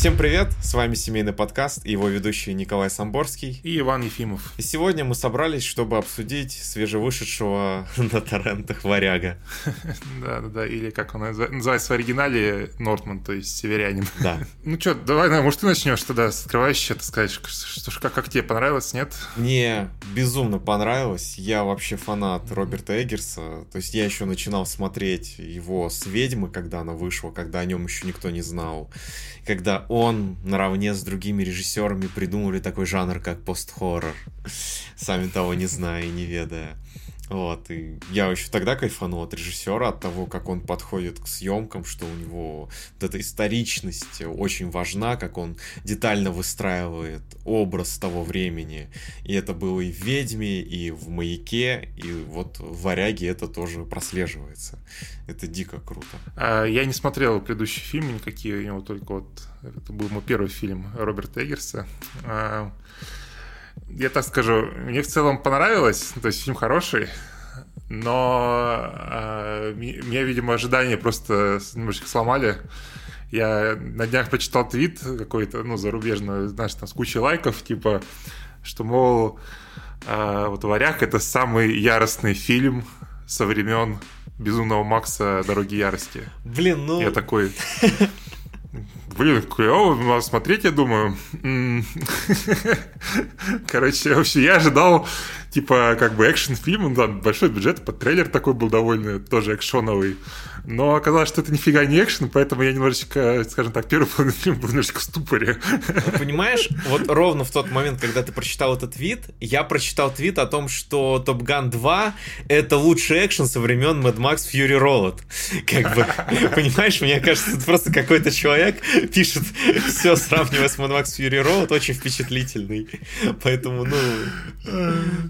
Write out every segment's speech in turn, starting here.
Всем привет, с вами семейный подкаст и его ведущий Николай Самборский и Иван Ефимов. И сегодня мы собрались, чтобы обсудить свежевышедшего на торрентах «Варяга». Да-да-да, или как он называется в оригинале, Нортман, то есть северянин. Да. Ну что, давай, может, ты начнешь тогда с открывающего, так сказать, что, как, как тебе понравилось, нет? Мне безумно понравилось, я вообще фанат Роберта Эггерса, то есть я еще начинал смотреть его с «Ведьмы», когда она вышла, когда о нем еще никто не знал когда он наравне с другими режиссерами придумали такой жанр, как пост-хоррор, сами того не зная и не ведая. Вот, и я еще тогда кайфанул от режиссера, от того, как он подходит к съемкам, что у него вот эта историчность очень важна, как он детально выстраивает образ того времени. И это было и в «Ведьме», и в «Маяке», и вот в «Варяге» это тоже прослеживается. Это дико круто. А, я не смотрел предыдущие фильмы никакие, у него только вот... Это был мой первый фильм Роберта Эггерса. А, я так скажу, мне в целом понравилось, то есть фильм хороший, но э, меня, видимо, ожидания просто немножечко сломали. Я на днях почитал твит какой-то, ну, зарубежный, знаешь, там с кучей лайков, типа, что, мол, э, вот «Варяг» — это самый яростный фильм со времен «Безумного Макса. Дороги ярости». Блин, ну... Я такой... Блин, клево, надо смотреть, я думаю. Короче, вообще, я ожидал, типа, как бы экшн-фильм, ну, большой бюджет, под трейлер такой был довольно, тоже экшоновый. Но оказалось, что это нифига не экшен, поэтому я немножечко, скажем так, первый половину фильма был немножечко в ступоре. Ну, понимаешь, вот ровно в тот момент, когда ты прочитал этот твит, я прочитал твит о том, что Top Gun 2 — это лучший экшен со времен Mad Max Fury Road. Как бы, понимаешь, мне кажется, это просто какой-то человек пишет все, сравнивая с Mad Max Fury Road, очень впечатлительный. Поэтому, ну,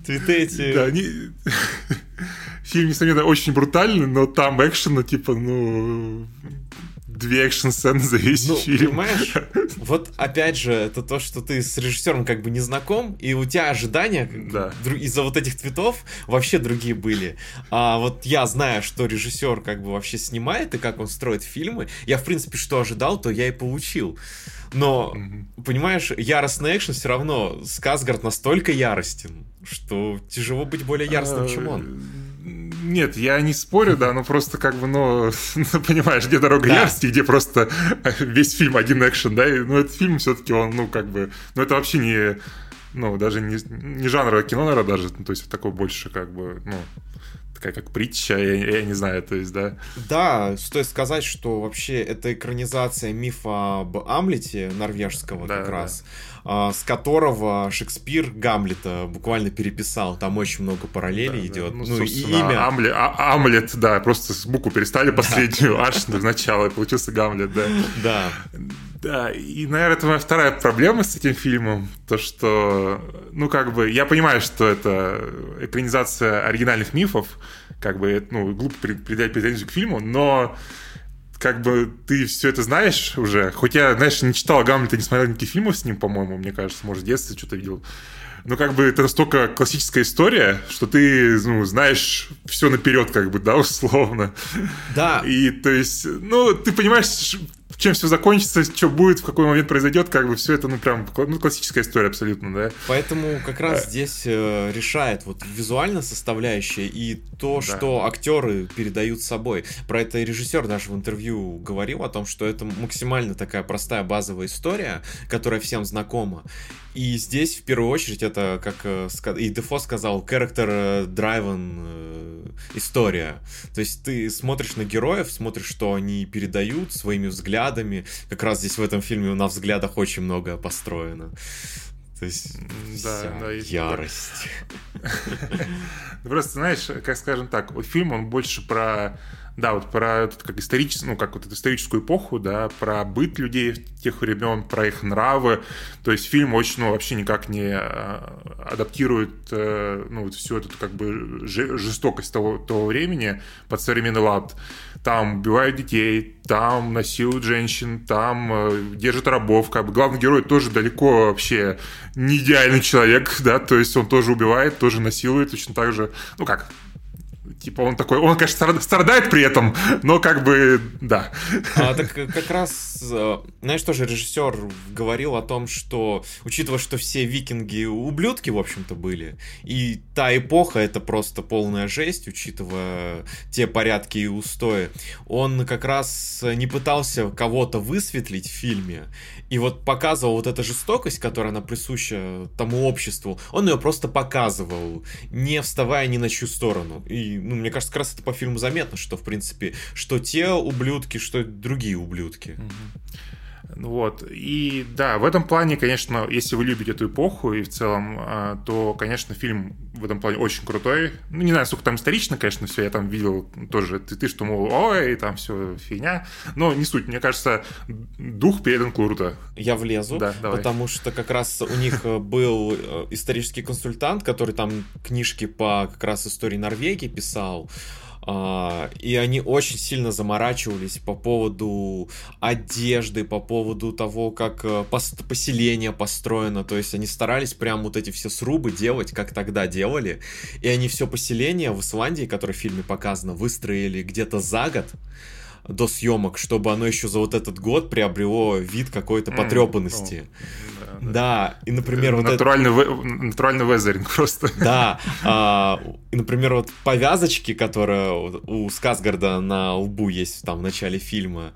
твиты эти... Да, они фильм, несомненно, очень брутальный, но там экшена, типа, ну, две экшн-сцены за весь ну, фильм. Понимаешь, вот опять же, это то, что ты с режиссером как бы не знаком, и у тебя ожидания да. из-за вот этих цветов вообще другие были. А вот я знаю, что режиссер как бы вообще снимает и как он строит фильмы, я в принципе что ожидал, то я и получил. Но, mm-hmm. понимаешь, яростный экшен все равно Сказгард настолько яростен, что тяжело быть более яростным, чем он. Нет, я не спорю, да, но просто как бы, ну, ну понимаешь, где дорога да. ярости, где просто весь фильм один экшен, да, и, ну, этот фильм все-таки он, ну, как бы, ну, это вообще не, ну, даже не, не жанровое кино, наверное, даже, ну, то есть такое больше, как бы, ну, такая как притча, я, я не знаю, то есть, да. Да, стоит сказать, что вообще это экранизация мифа об Амлете норвежского да, как да. раз, а, с которого Шекспир Гамлета буквально переписал. Там очень много параллелей да, идет. Да. Ну, ну и имя. Амлет, а, Амлет, да, просто букву перестали последнюю, аж начала, и получился Гамлет, да. Да. Да, и, наверное, это моя вторая проблема с этим фильмом, то, что, ну, как бы, я понимаю, что это экранизация оригинальных мифов, как бы, ну, глупо придать претензию к фильму, но как бы ты все это знаешь уже, хоть я, знаешь, не читал Гамлета, не смотрел никаких фильмов с ним, по-моему, мне кажется, может, в детстве что-то видел, но как бы это настолько классическая история, что ты ну, знаешь все наперед, как бы, да, условно. Да. И то есть, ну, ты понимаешь, чем все закончится, что будет, в какой момент произойдет, как бы все это, ну, прям, ну, классическая история абсолютно, да. Поэтому как раз здесь э, решает вот визуальная составляющая и то, да. что актеры передают собой. Про это режиссер даже в интервью говорил о том, что это максимально такая простая базовая история, которая всем знакома. И здесь, в первую очередь, это, как э, и Дефо сказал, character-driven э, история. То есть ты смотришь на героев, смотришь, что они передают своими взглядами. Как раз здесь в этом фильме на взглядах очень многое построено. То есть да, да, ярость. Просто, знаешь, как скажем так, фильм, он больше про да, вот про этот, как историческую, ну, как вот эту историческую эпоху, да, про быт людей тех времен, про их нравы. То есть фильм очень, ну, вообще никак не а, адаптирует, э, ну, вот всю эту, как бы, жестокость того, того времени под современный лад. Там убивают детей, там насилуют женщин, там э, держат рабов. Как бы главный герой тоже далеко вообще не идеальный человек, да, то есть он тоже убивает, тоже насилует, точно так же, ну как, Типа он такой, он, конечно, страдает при этом, но как бы, да. А, так как раз э, знаешь, тоже режиссер говорил о том, что, учитывая, что все викинги ублюдки, в общем-то, были, и та эпоха это просто полная жесть, учитывая те порядки и устои, он как раз не пытался кого-то высветлить в фильме, и вот показывал вот эта жестокость, которая она присуща тому обществу, он ее просто показывал, не вставая ни на чью сторону. И, ну, мне кажется, как раз это по фильму заметно, что, в принципе, что те ублюдки, что другие ублюдки. Вот. И да, в этом плане, конечно, если вы любите эту эпоху и в целом, а, то, конечно, фильм в этом плане очень крутой. Ну, не знаю, сколько там исторично, конечно, все. Я там видел тоже ты, ты что, мол, ой, там все фигня. Но не суть. Мне кажется, дух передан круто. Я влезу, да, давай. потому что как раз у них э, был э, исторический консультант, который там книжки по как раз истории Норвегии писал. А, и они очень сильно заморачивались по поводу одежды, по поводу того, как э, поселение построено. То есть они старались прям вот эти все срубы делать, как тогда делали. И они все поселение в Исландии, которое в фильме показано, выстроили где-то за год до съемок, чтобы оно еще за вот этот год приобрело вид какой-то потрепанности. Mm, да, да, и, например, вот натуральный, это... ве... натуральный везеринг просто. Да, а, и, например, вот повязочки, которые у Сказгарда на лбу есть там в начале фильма,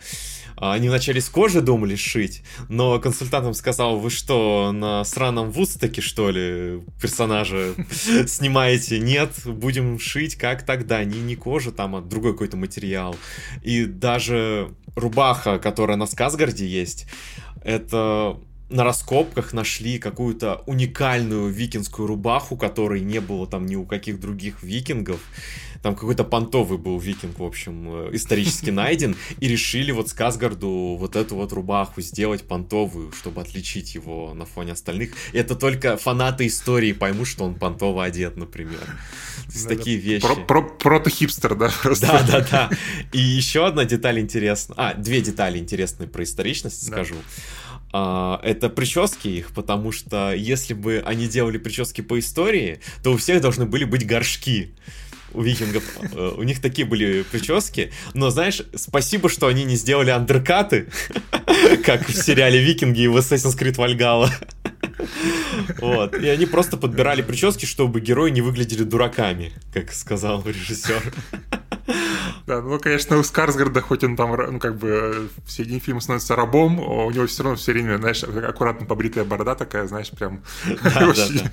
они вначале с кожи думали шить, но консультант им сказал, вы что, на сраном Вудстоке, что ли, персонажа снимаете? Нет, будем шить как тогда, не, не кожа там, а другой какой-то материал. И даже рубаха, которая на Сказгарде есть, это на раскопках нашли какую-то уникальную викингскую рубаху, которой не было там ни у каких других викингов. Там какой-то понтовый был викинг, в общем, э, исторически найден. И решили вот Сказгарду вот эту вот рубаху сделать понтовую, чтобы отличить его на фоне остальных. Это только фанаты истории поймут, что он понтово одет, например. То есть да, такие вещи. Про про Прото-хипстер, да? Просто. Да, да, да. И еще одна деталь интересная. А, две детали интересные про историчность да. скажу. А, это прически их, потому что если бы они делали прически по истории, то у всех должны были быть горшки у викингов. Э, у них такие были прически. Но, знаешь, спасибо, что они не сделали андеркаты, как в сериале «Викинги» и в Assassin's Creed Valhalla. Вот. И они просто подбирали прически, чтобы герои не выглядели дураками, как сказал режиссер. Да, ну, конечно, у Скарсгарда, хоть он там, ну, как бы, в середине фильма становится рабом, у него все равно все время, знаешь, аккуратно побритая борода такая, знаешь, прям очень,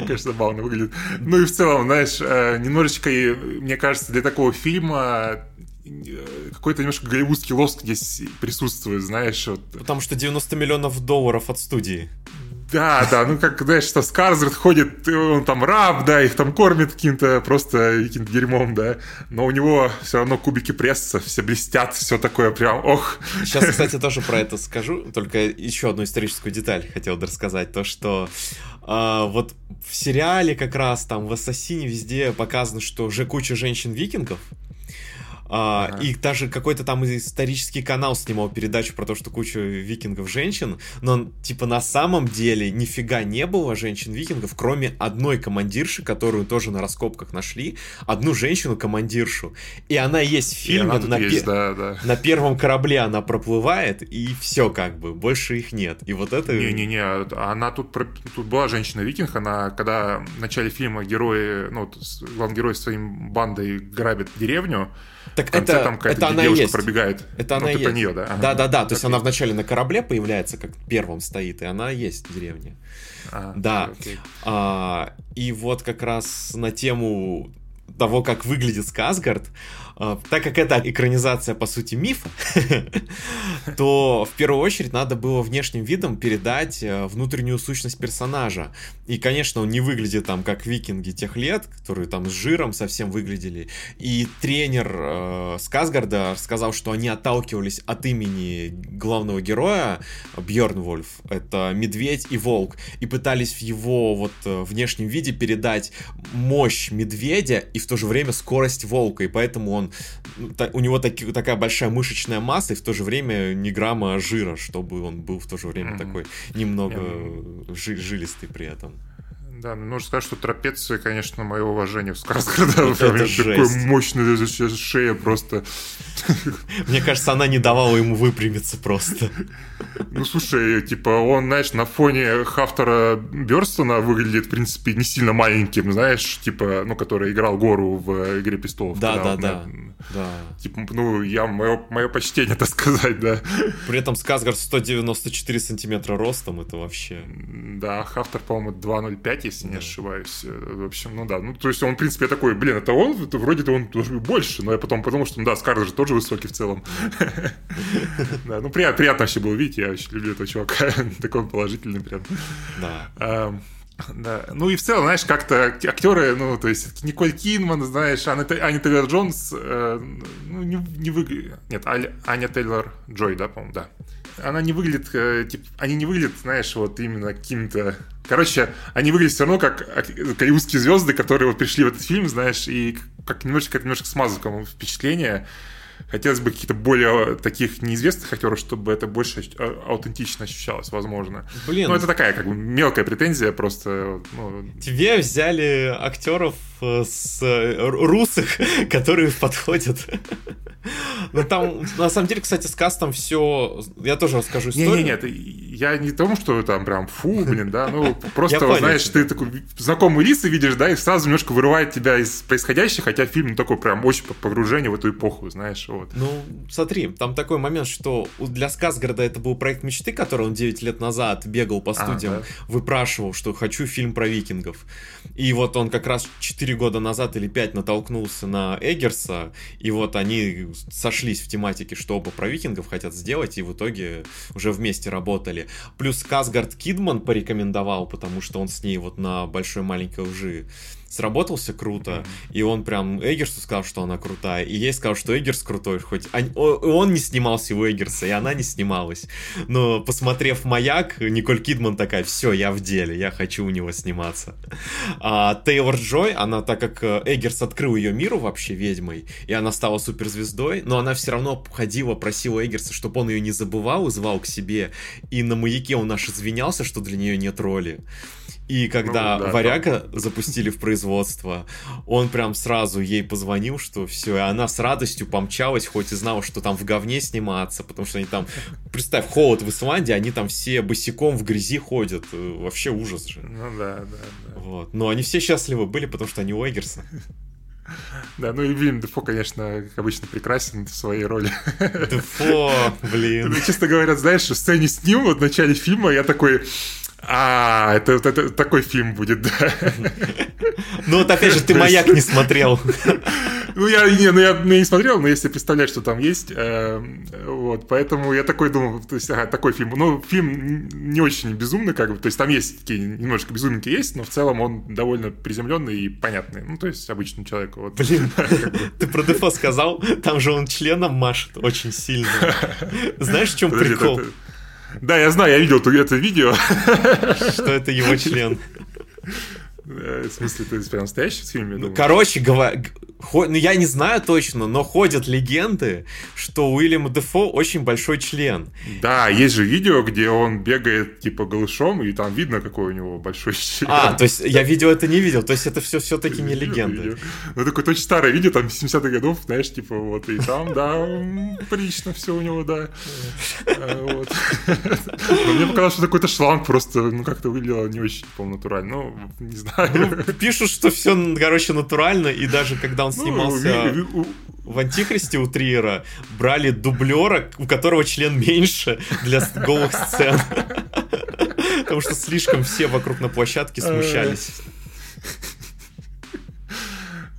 конечно, забавно выглядит. Ну и в целом, знаешь, э, немножечко, мне кажется, для такого фильма э, какой-то немножко голливудский лоск здесь присутствует, знаешь. Вот. Потому что 90 миллионов долларов от студии. Да, да, ну как, знаешь, что Скарсгард ходит, он там раб, да, их там кормит каким-то просто каким-то дерьмом, да, но у него все равно кубики пресса, все блестят, все такое прям, ох. Сейчас, кстати, тоже про это скажу, только еще одну историческую деталь хотел рассказать, то, что э, вот в сериале как раз там в Ассасине везде показано, что уже куча женщин-викингов, а, ага. И даже какой-то там исторический канал снимал передачу про то, что куча викингов женщин, но типа на самом деле нифига не было женщин-викингов, кроме одной командирши, которую тоже на раскопках нашли, одну женщину-командиршу. И она есть в фильме, на, есть, пе- да, да. на первом корабле она проплывает, и все как бы, больше их нет. И вот это... Не-не-не, она тут, тут была женщина-викинг, она, когда в начале фильма герои, ну, главный герой с своим бандой грабит деревню, так это, там это она есть. пробегает. Это она есть. Это нее, да? Ага. Да, да, да. То есть она вначале на корабле появляется, как первым стоит, и она есть в деревне. А, да. А, и вот как раз на тему того, как выглядит Сказгард, так как это экранизация, по сути, мифа, то в первую очередь надо было внешним видом передать э, внутреннюю сущность персонажа. И, конечно, он не выглядит там как викинги тех лет, которые там с жиром совсем выглядели. И тренер э, Сказгарда сказал, что они отталкивались от имени главного героя Бьорн Вольф, это медведь и волк, и пытались в его вот э, внешнем виде передать мощь медведя и в то же время скорость волка, и поэтому он у него таки, такая большая мышечная масса и в то же время ни грамма жира, чтобы он был в то же время mm-hmm. такой немного жи- жилистый при этом. Да, ну нужно сказать, что трапеция, конечно, мое уважение в сказках, да, вот такой мощная шея просто. Мне кажется, она не давала ему выпрямиться просто. Ну, слушай, типа, он, знаешь, на фоне Хафтера Бёрстона выглядит, в принципе, не сильно маленьким, знаешь, типа, ну, который играл Гору в «Игре престолов». Да, да, да, да. Типа, ну, я, мое, мое почтение, так сказать, да. При этом Сказгард 194 сантиметра ростом, это вообще... Да, Хафтер, по-моему, 2.05, если не ошибаюсь. В общем, ну да, ну, то есть он, в принципе, такой, блин, это он, это вроде-то он должен быть больше, но я потом подумал, что, ну да, Скарлетт же тоже высокий в целом. Да, ну приятно, приятно вообще было видеть, я очень люблю этого чувака, такой положительный прям. Да. Да, ну и в целом, знаешь, как-то актеры, ну, то есть Николь Кинман, знаешь, Аня, Аня Тейлор Джонс, э, ну, не, не выглядит... Нет, Аня, Аня Тейлор Джой, да, по-моему, да. Она не выглядит, э, типа, они не выглядят, знаешь, вот именно каким-то... Короче, они выглядят все равно как голливудские звезды, которые вот пришли в этот фильм, знаешь, и как немножечко, немножко смазывают впечатление хотелось бы каких-то более таких неизвестных актеров, чтобы это больше аутентично ощущалось, возможно. Блин. Ну, это такая, как бы, мелкая претензия, просто... Ну... Тебе взяли актеров э, с э, русых, которые подходят. Ну, там, на самом деле, кстати, с кастом все... Я тоже расскажу историю. Не-не-нет, я не тому, что там прям фу, блин, да, ну, просто, знаешь, ты такой знакомые лица видишь, да, и сразу немножко вырывает тебя из происходящего, хотя фильм ну, такой прям очень погружение в эту эпоху, знаешь, вот. Ну, смотри, там такой момент, что для Сказгарда это был проект мечты, который он 9 лет назад бегал по а, студиям, а, да? выпрашивал, что хочу фильм про викингов. И вот он как раз 4 года назад или 5 натолкнулся на Эггерса, и вот они сошлись в тематике, что оба про викингов хотят сделать, и в итоге уже вместе работали. Плюс Казгард Кидман порекомендовал, потому что он с ней вот на большой маленькой лжи сработался круто, и он прям Эггерсу сказал, что она крутая, и ей сказал, что Эггерс крутой, хоть он не снимался у Эггерса, и она не снималась. Но посмотрев «Маяк», Николь Кидман такая, все, я в деле, я хочу у него сниматься. А Тейлор Джой, она, так как э, Эггерс открыл ее миру вообще ведьмой, и она стала суперзвездой, но она все равно ходила, просила Эггерса, чтобы он ее не забывал и звал к себе, и на «Маяке» он аж извинялся, что для нее нет роли. И когда ну, да, Варяга да. запустили в производство, он прям сразу ей позвонил, что все, и она с радостью помчалась, хоть и знала, что там в говне сниматься, потому что они там, представь, холод в Исландии, они там все босиком в грязи ходят, э, вообще ужас же. Ну да, да, да. Вот. Но они все счастливы были, потому что они у Эггерса. Да, ну и Вильям Дефо, конечно, как обычно, прекрасен в своей роли. Дефо, блин. Ну, честно говоря, знаешь, в сцене с ним вот в начале фильма я такой, а, это, это, это такой фильм будет, да. Ну вот опять же, ты «Маяк» не смотрел. Ну, я, не, ну, я, не смотрел, но если представлять, что там есть, э, вот, поэтому я такой думал, то есть, ага, такой фильм. Ну, фильм не очень безумный, как бы, то есть, там есть такие, немножко безумненькие есть, но в целом он довольно приземленный и понятный, ну, то есть, обычный человек. Вот. Блин, ты про Дефо сказал, там же он членом машет очень сильно. Знаешь, в чем прикол? Да, я знаю, я видел это видео. Что это его член. В смысле, ты прям настоящий в фильме? Ну, короче, говоря, ну, я не знаю точно, но ходят легенды, что Уильям Дефо очень большой член. Да, есть же видео, где он бегает типа голышом, и там видно, какой у него большой член. А, то есть я видео это не видел, то есть это все все-таки не легенды. Ну, такое очень старое видео, там 70-х годов, знаешь, типа вот, и там, да, прилично все у него, да. А, но мне показалось, что какой-то шланг просто, ну, как-то выглядело не очень, по натурально. Ну, не знаю. Ну, пишут, что все, короче, натурально, и даже когда он ну, снимался в Антихристе у Триера, брали дублера, у которого член меньше для голых сцен. Потому что слишком все вокруг на площадке смущались.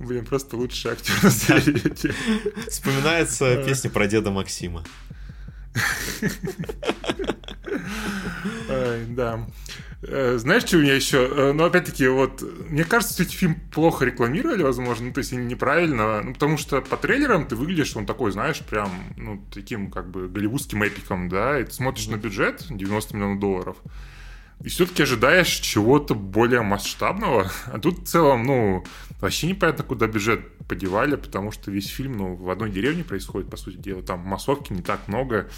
Блин, просто лучший актер на свете. Вспоминается песня про деда Максима. Да. Э, знаешь, что у меня еще? Э, ну, опять-таки, вот, мне кажется, что эти фильм плохо рекламировали, возможно, ну, то есть неправильно, ну, потому что по трейлерам ты выглядишь, он такой, знаешь, прям, ну, таким, как бы, голливудским эпиком, да, и ты смотришь на бюджет 90 миллионов долларов, и все-таки ожидаешь чего-то более масштабного, а тут в целом, ну, вообще непонятно, куда бюджет подевали, потому что весь фильм, ну, в одной деревне происходит, по сути дела, там массовки не так много,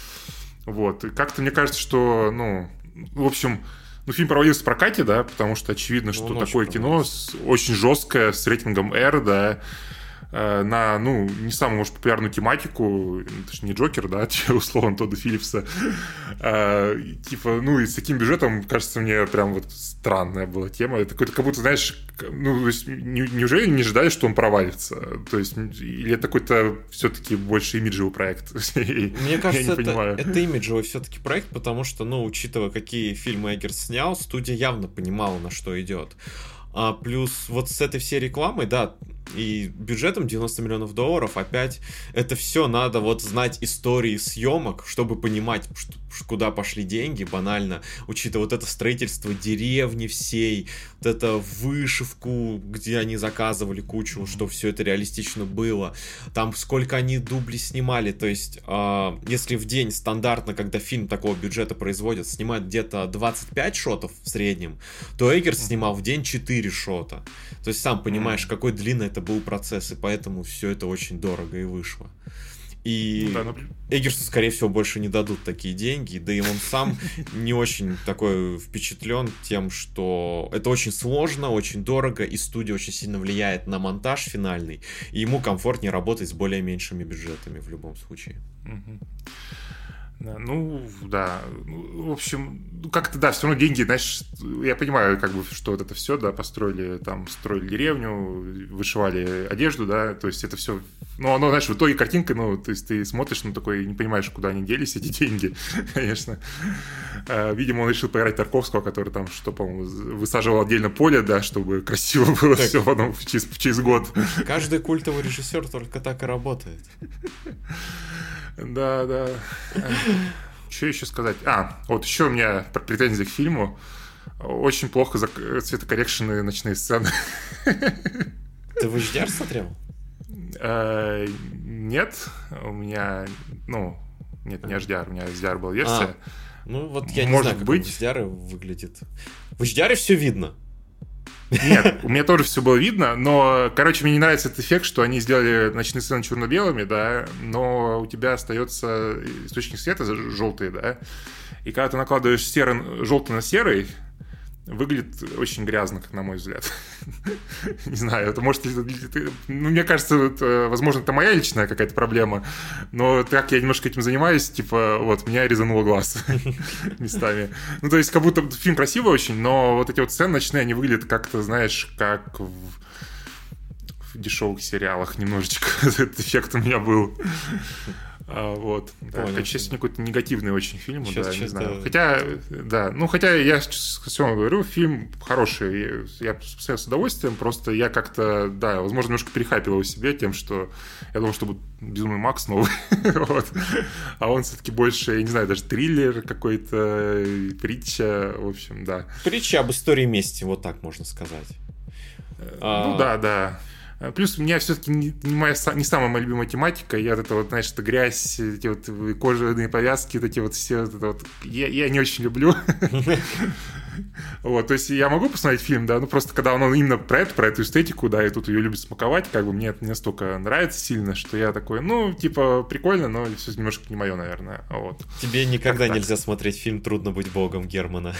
вот, и как-то мне кажется, что, ну, в общем, ну, фильм проводился в прокате, да, потому что очевидно, ну, что такое кино с, очень жесткое, с рейтингом R, да, на, ну, не самую, может, популярную тематику, это же не Джокер, да, условно, Тодда Филлипса, а, типа, ну, и с таким бюджетом, кажется, мне прям вот странная была тема, это как будто, знаешь, ну, то есть, неужели не ожидали, что он провалится, то есть, или это какой-то все-таки больше имиджевый проект? Мне кажется, это, это имиджевый все-таки проект, потому что, ну, учитывая, какие фильмы Эггерс снял, студия явно понимала, на что идет. А плюс вот с этой всей рекламой, да, и бюджетом 90 миллионов долларов опять это все надо вот знать истории съемок, чтобы понимать, что, куда пошли деньги, банально, учитывая вот это строительство деревни всей, вот это вышивку, где они заказывали кучу, что все это реалистично было, там сколько они дубли снимали, то есть э, если в день стандартно, когда фильм такого бюджета производят, снимают где-то 25 шотов в среднем, то Эггерс снимал в день 4 шота. То есть сам понимаешь, какой длинный это был процесс, и поэтому все это очень дорого и вышло. И ну, да, ну... Эггерсу, скорее всего, больше не дадут такие деньги, да и он сам не очень такой впечатлен тем, что это очень сложно, очень дорого, и студия очень сильно влияет на монтаж финальный, и ему комфортнее работать с более меньшими бюджетами в любом случае. Угу. Да, ну, да. Ну, в общем, ну, как-то, да, все равно деньги, знаешь, я понимаю, как бы, что вот это все, да, построили, там, строили деревню, вышивали одежду, да, то есть это все, ну, оно, знаешь, в итоге картинка, ну, то есть ты смотришь, ну, такой, не понимаешь, куда они делись, эти деньги, конечно. А, видимо, он решил поиграть Тарковского, который там, что, по-моему, высаживал отдельно поле, да, чтобы красиво было так. все потом через, через год. Каждый культовый режиссер только так и работает. Да, да. Что еще сказать? А, вот еще у меня претензии к фильму. Очень плохо за цветокоррекшены ночные сцены. Ты в HDR смотрел? Э, нет, у меня, ну, нет, не HDR, у меня HDR была версия. А, ну вот я не знаю, как быть. в HDR выглядит. В HDR все видно. Нет, у меня тоже все было видно, но, короче, мне не нравится этот эффект, что они сделали ночные сцены черно-белыми, да, но у тебя остается источник света желтый, да, и когда ты накладываешь серый, желтый на серый, выглядит очень грязно, как на мой взгляд. Не знаю, это может... Ну, мне кажется, это, возможно, это моя личная какая-то проблема, но так я немножко этим занимаюсь, типа, вот, меня резануло глаз местами. Ну, то есть, как будто фильм красивый очень, но вот эти вот сцены ночные, они выглядят как-то, знаешь, как в, в дешевых сериалах немножечко. Этот эффект у меня был. А, вот. Да. Честно, какой-то негативный очень фильм, сейчас, да, сейчас, не знаю. Да. Хотя, да, ну, хотя я все равно говорю, фильм хороший, я посмотрел с удовольствием, просто я как-то, да, возможно, немножко перехапил его себе тем, что я думал, что будет Безумный Макс новый, вот. а он все-таки больше, я не знаю, даже триллер какой-то, притча, в общем, да. Притча об истории мести, вот так можно сказать. Ну а... да, да. Э, плюс у меня все-таки не, моя, не самая моя любимая тематика. Я вот это вот, знаешь, это грязь, эти вот кожаные повязки, вот эти вот все, вот это вот, я, я не очень люблю. Вот, то есть я могу посмотреть фильм, да, ну просто когда он именно про это, про эту эстетику, да, и тут ее любит смаковать, как бы мне это не настолько нравится сильно, что я такой, ну, типа, прикольно, но все немножко не мое, наверное, вот. Тебе никогда нельзя смотреть фильм «Трудно быть богом» Германа.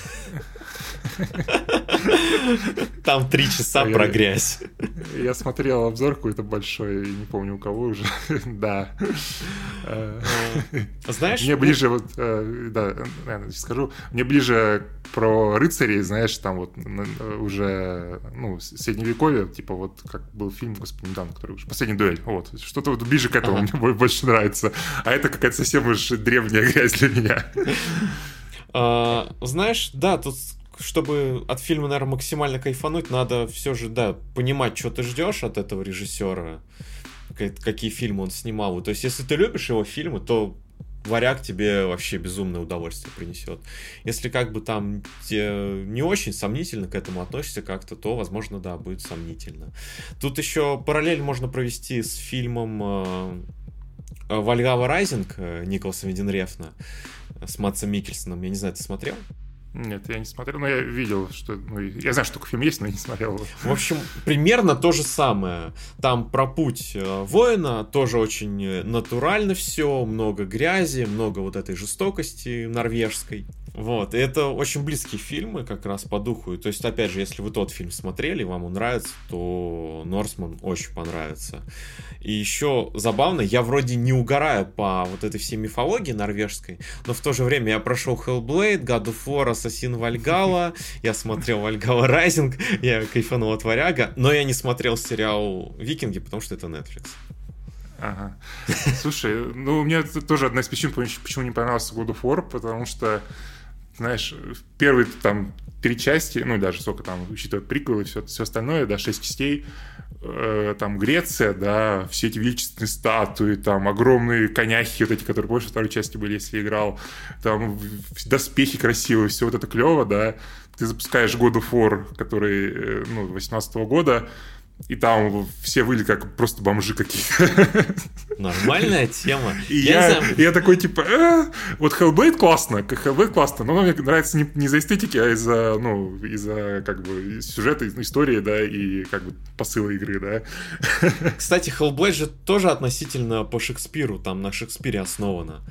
Там три часа про грязь. Я смотрел обзор какой-то большой, не помню у кого уже. Да. А, знаешь? Мне ближе, вот, э, да, скажу, мне ближе про рыцарей, знаешь, там вот уже, ну, средневековье, типа вот как был фильм, господи, недавно, который уже «Последний дуэль», вот. Что-то вот ближе к этому мне больше нравится. А это какая-то совсем уж древняя грязь для меня. А, знаешь, да, тут чтобы от фильма, наверное, максимально кайфануть, надо все же, да, понимать, что ты ждешь от этого режиссера, какие фильмы он снимал. То есть, если ты любишь его фильмы, то варяг тебе вообще безумное удовольствие принесет. Если как бы там не очень сомнительно к этому относишься как-то, то, возможно, да, будет сомнительно. Тут еще параллель можно провести с фильмом э, Вальгава Райзинг э, Николаса Виденрефна с Матсом Микельсоном. Я не знаю, ты смотрел? Нет, я не смотрел, но я видел, что... Ну, я знаю, что такой фильм есть, но я не смотрел его. В общем, примерно то же самое. Там про путь э, воина тоже очень натурально все, много грязи, много вот этой жестокости норвежской. Вот, и это очень близкие фильмы как раз по духу. То есть, опять же, если вы тот фильм смотрели, вам он нравится, то Норсман очень понравится. И еще забавно, я вроде не угораю по вот этой всей мифологии норвежской, но в то же время я прошел Hellblade, God of War, Assassin Valhalla, я смотрел Valhalla Rising, я кайфанул от Варяга, но я не смотрел сериал Викинги, потому что это Netflix. Ага. Слушай, ну, у меня тоже одна из причин, почему не понравился God of War, потому что, знаешь, первые там три части, ну, даже сколько там, учитывая приквелы все, все остальное, да, шесть частей, э, там, Греция, да, все эти величественные статуи, там, огромные коняхи вот эти, которые больше второй части были, если играл, там, доспехи красивые, все вот это клево, да, ты запускаешь God of War, который, э, ну, 18 -го года, и там все выли как просто бомжи какие-то. Нормальная тема. И я, я, я такой, типа, э, вот Hellblade классно, Hellblade классно, но мне нравится не, не из-за эстетики, а из-за, ну, из-за, как бы, сюжета, истории, да, и, как бы, посыла игры, да. Кстати, Hellblade же тоже относительно по Шекспиру, там на Шекспире основано.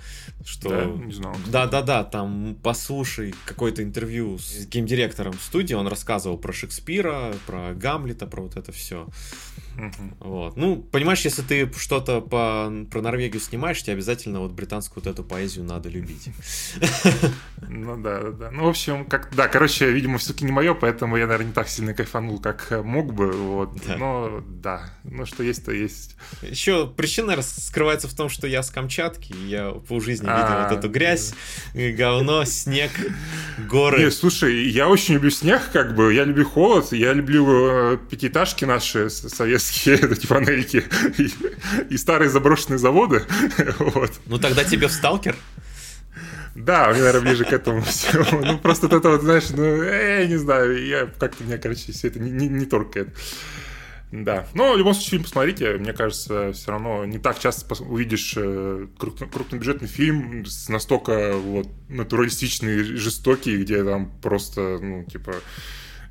Что... Да, не знал. Да-да-да, там послушай какое-то интервью с геймдиректором студии, он рассказывал про Шекспира, про Гамлета, про вот это все. все. Вот. Ну, понимаешь, если ты что-то по, про Норвегию снимаешь, тебе обязательно вот британскую вот эту поэзию надо любить. Ну да, да. Ну, в общем, как, да, короче, видимо, все-таки не мое, поэтому я, наверное, не так сильно кайфанул, как мог бы. Вот. Да. Но да, ну что есть, то есть. Еще причина скрывается в том, что я с Камчатки, и я по жизни видел вот а, эту грязь, говно, снег, горы. Не, слушай, я очень люблю снег, как бы, я люблю холод, я люблю э, пятиэтажки наши советские советские типа Америки и, и старые заброшенные заводы. вот. Ну тогда тебе в сталкер. Да, мне, наверное, ближе к этому всему. Ну, просто вот это вот, знаешь, ну, я не знаю, я как-то меня, короче, все это не, не, не торкает. Да. Но в любом случае фильм посмотрите. Мне кажется, все равно не так часто увидишь э, крупнобюджетный фильм с настолько вот натуралистичный, жестокий, где там просто, ну, типа,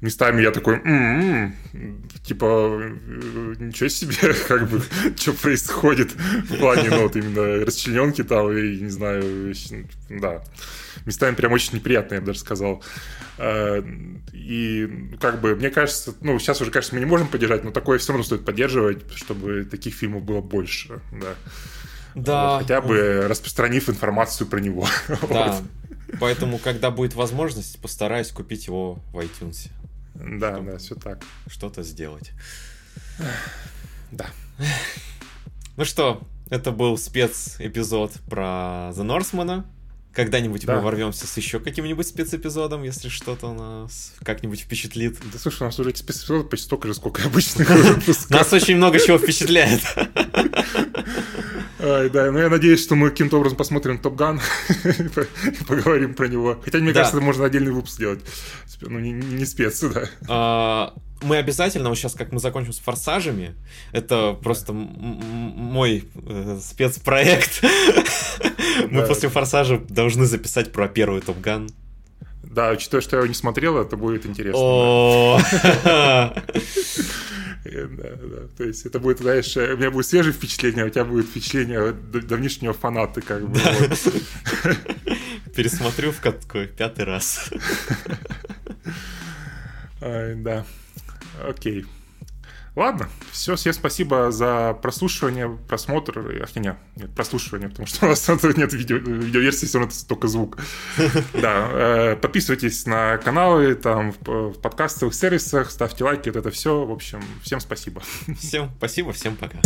местами я такой, м-м-м", типа, э, ничего себе, как бы, что происходит в плане, ну, вот именно расчлененки там, и, не знаю, да, местами прям очень неприятно, я бы даже сказал. Э, и, как бы, мне кажется, ну, сейчас уже, кажется, мы не можем поддержать, но такое все равно стоит поддерживать, чтобы таких фильмов было больше, да. Да. Вот, хотя бы распространив информацию про него. Да. Вот. Поэтому, когда будет возможность, постараюсь купить его в iTunes. Да, да, все так. Что-то сделать. Да. Ну что, это был спецэпизод про The Norseman. Когда-нибудь да. мы ворвемся с еще каким-нибудь спецэпизодом, если что-то нас как-нибудь впечатлит. Да слушай, у нас уже эти спецэпизоды почти столько же, сколько обычных Нас очень много чего впечатляет. Ай, да, но я надеюсь, что мы каким-то образом посмотрим Топ Ган и поговорим про него. Хотя, мне кажется, можно отдельный выпуск сделать. Ну, не, не спец, да. А, мы обязательно, вот сейчас, как мы закончим с форсажами, это просто мой э, спецпроект. мы после форсажа должны записать про первый Топ Ган. Да, учитывая, что я его не смотрел, это будет интересно. Да, да. То есть это будет, знаешь, у меня будет свежее впечатление, а у тебя будет впечатление давнишнего фаната, как бы. Пересмотрю в какой пятый раз. Да. Окей. Ладно, все, всем спасибо за прослушивание, просмотр, ах, нет, нет, прослушивание, потому что у нас нет видео, видеоверсии, все равно это только звук. Да, э, подписывайтесь на каналы, там, в подкастовых сервисах, ставьте лайки, вот это все, в общем, всем спасибо. Всем спасибо, всем пока.